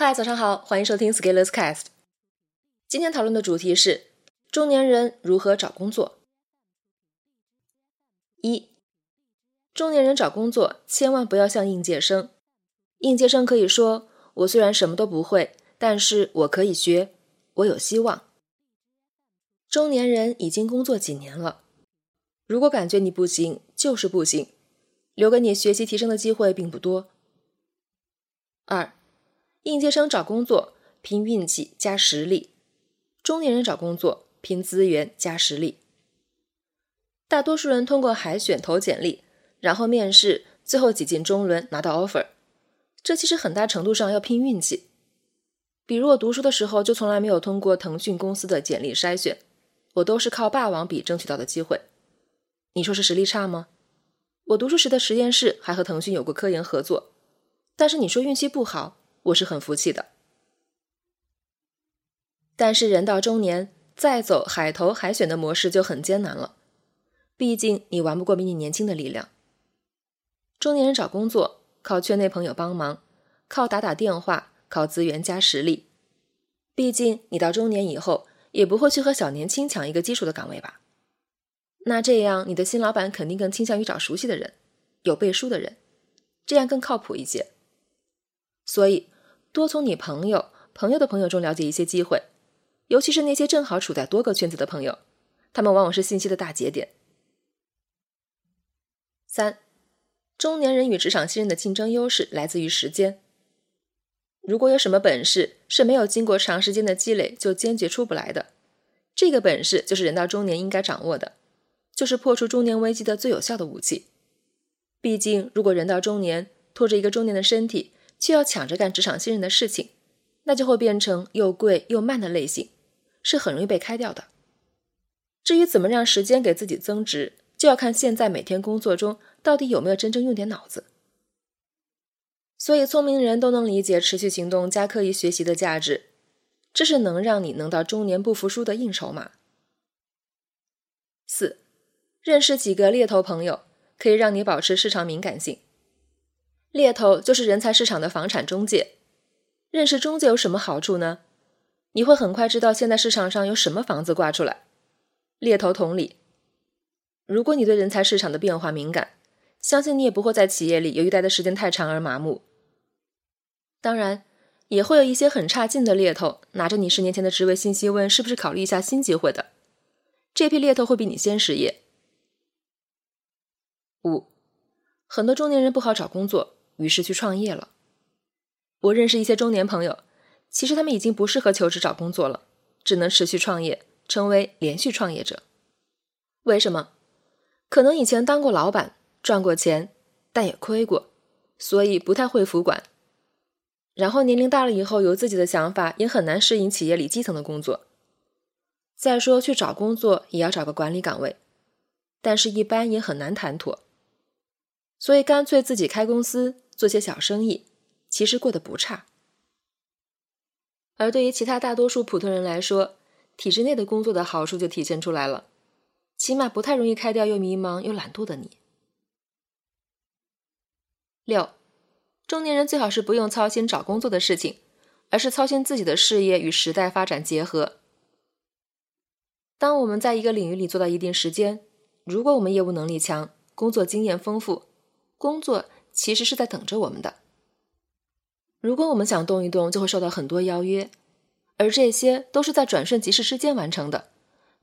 嗨，早上好，欢迎收听 Scalers Cast。今天讨论的主题是中年人如何找工作。一，中年人找工作千万不要像应届生。应届生可以说：“我虽然什么都不会，但是我可以学，我有希望。”中年人已经工作几年了，如果感觉你不行，就是不行，留给你学习提升的机会并不多。二。应届生找工作拼运气加实力，中年人找工作拼资源加实力。大多数人通过海选投简历，然后面试，最后挤进中轮拿到 offer。这其实很大程度上要拼运气。比如我读书的时候就从来没有通过腾讯公司的简历筛选，我都是靠霸王笔争取到的机会。你说是实力差吗？我读书时的实验室还和腾讯有过科研合作，但是你说运气不好？我是很服气的，但是人到中年，再走海投海选的模式就很艰难了。毕竟你玩不过比你年轻的力量。中年人找工作靠圈内朋友帮忙，靠打打电话，靠资源加实力。毕竟你到中年以后，也不会去和小年轻抢一个基础的岗位吧？那这样你的新老板肯定更倾向于找熟悉的人，有背书的人，这样更靠谱一些。所以，多从你朋友、朋友的朋友中了解一些机会，尤其是那些正好处在多个圈子的朋友，他们往往是信息的大节点。三，中年人与职场新人的竞争优势来自于时间。如果有什么本事是没有经过长时间的积累就坚决出不来的，这个本事就是人到中年应该掌握的，就是破除中年危机的最有效的武器。毕竟，如果人到中年拖着一个中年的身体，却要抢着干职场新人的事情，那就会变成又贵又慢的类型，是很容易被开掉的。至于怎么让时间给自己增值，就要看现在每天工作中到底有没有真正用点脑子。所以，聪明人都能理解持续行动加刻意学习的价值，这是能让你能到中年不服输的硬筹码。四，认识几个猎头朋友，可以让你保持市场敏感性。猎头就是人才市场的房产中介，认识中介有什么好处呢？你会很快知道现在市场上有什么房子挂出来。猎头同理，如果你对人才市场的变化敏感，相信你也不会在企业里由于待的时间太长而麻木。当然，也会有一些很差劲的猎头拿着你十年前的职位信息问是不是考虑一下新机会的，这批猎头会比你先失业。五，很多中年人不好找工作。于是去创业了。我认识一些中年朋友，其实他们已经不适合求职找工作了，只能持续创业，成为连续创业者。为什么？可能以前当过老板，赚过钱，但也亏过，所以不太会服管。然后年龄大了以后，有自己的想法，也很难适应企业里基层的工作。再说去找工作，也要找个管理岗位，但是一般也很难谈妥。所以干脆自己开公司。做些小生意，其实过得不差。而对于其他大多数普通人来说，体制内的工作的好处就体现出来了，起码不太容易开掉又迷茫又懒惰的你。六，中年人最好是不用操心找工作的事情，而是操心自己的事业与时代发展结合。当我们在一个领域里做到一定时间，如果我们业务能力强，工作经验丰富，工作。其实是在等着我们的。如果我们想动一动，就会受到很多邀约，而这些都是在转瞬即逝之间完成的，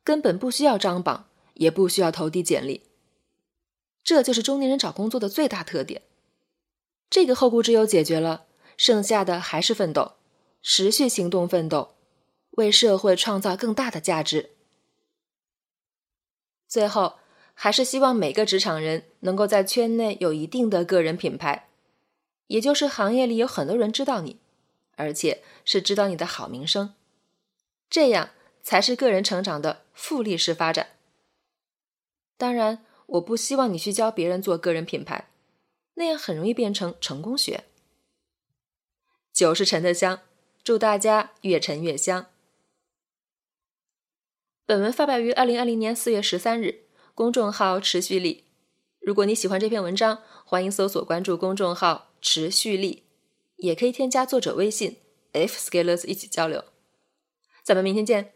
根本不需要张榜，也不需要投递简历。这就是中年人找工作的最大特点。这个后顾之忧解决了，剩下的还是奋斗，持续行动奋斗，为社会创造更大的价值。最后。还是希望每个职场人能够在圈内有一定的个人品牌，也就是行业里有很多人知道你，而且是知道你的好名声，这样才是个人成长的复利式发展。当然，我不希望你去教别人做个人品牌，那样很容易变成成功学。酒是陈的香，祝大家越陈越香。本文发表于二零二零年四月十三日。公众号持续力，如果你喜欢这篇文章，欢迎搜索关注公众号持续力，也可以添加作者微信 F Scalers 一起交流。咱们明天见。